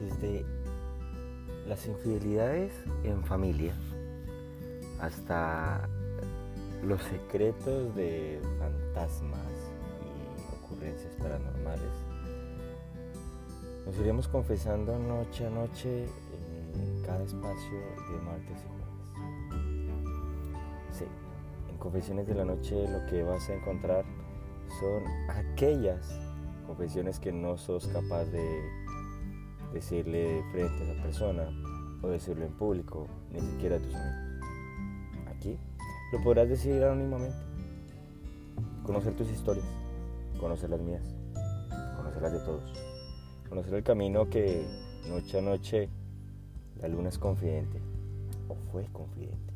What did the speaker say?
desde las infidelidades en familia hasta los secretos de fantasmas y ocurrencias paranormales. Nos iremos confesando noche a noche en cada espacio de martes y jueves. Sí, en Confesiones de la Noche lo que vas a encontrar son aquellas confesiones que no sos capaz de decirle frente a esa persona o decirlo en público, ni siquiera a tus amigos. Aquí lo podrás decir anónimamente. Conocer tus historias, conocer las mías, conocer las de todos. Conocer el camino que noche a noche la luna es confidente o fue confidente.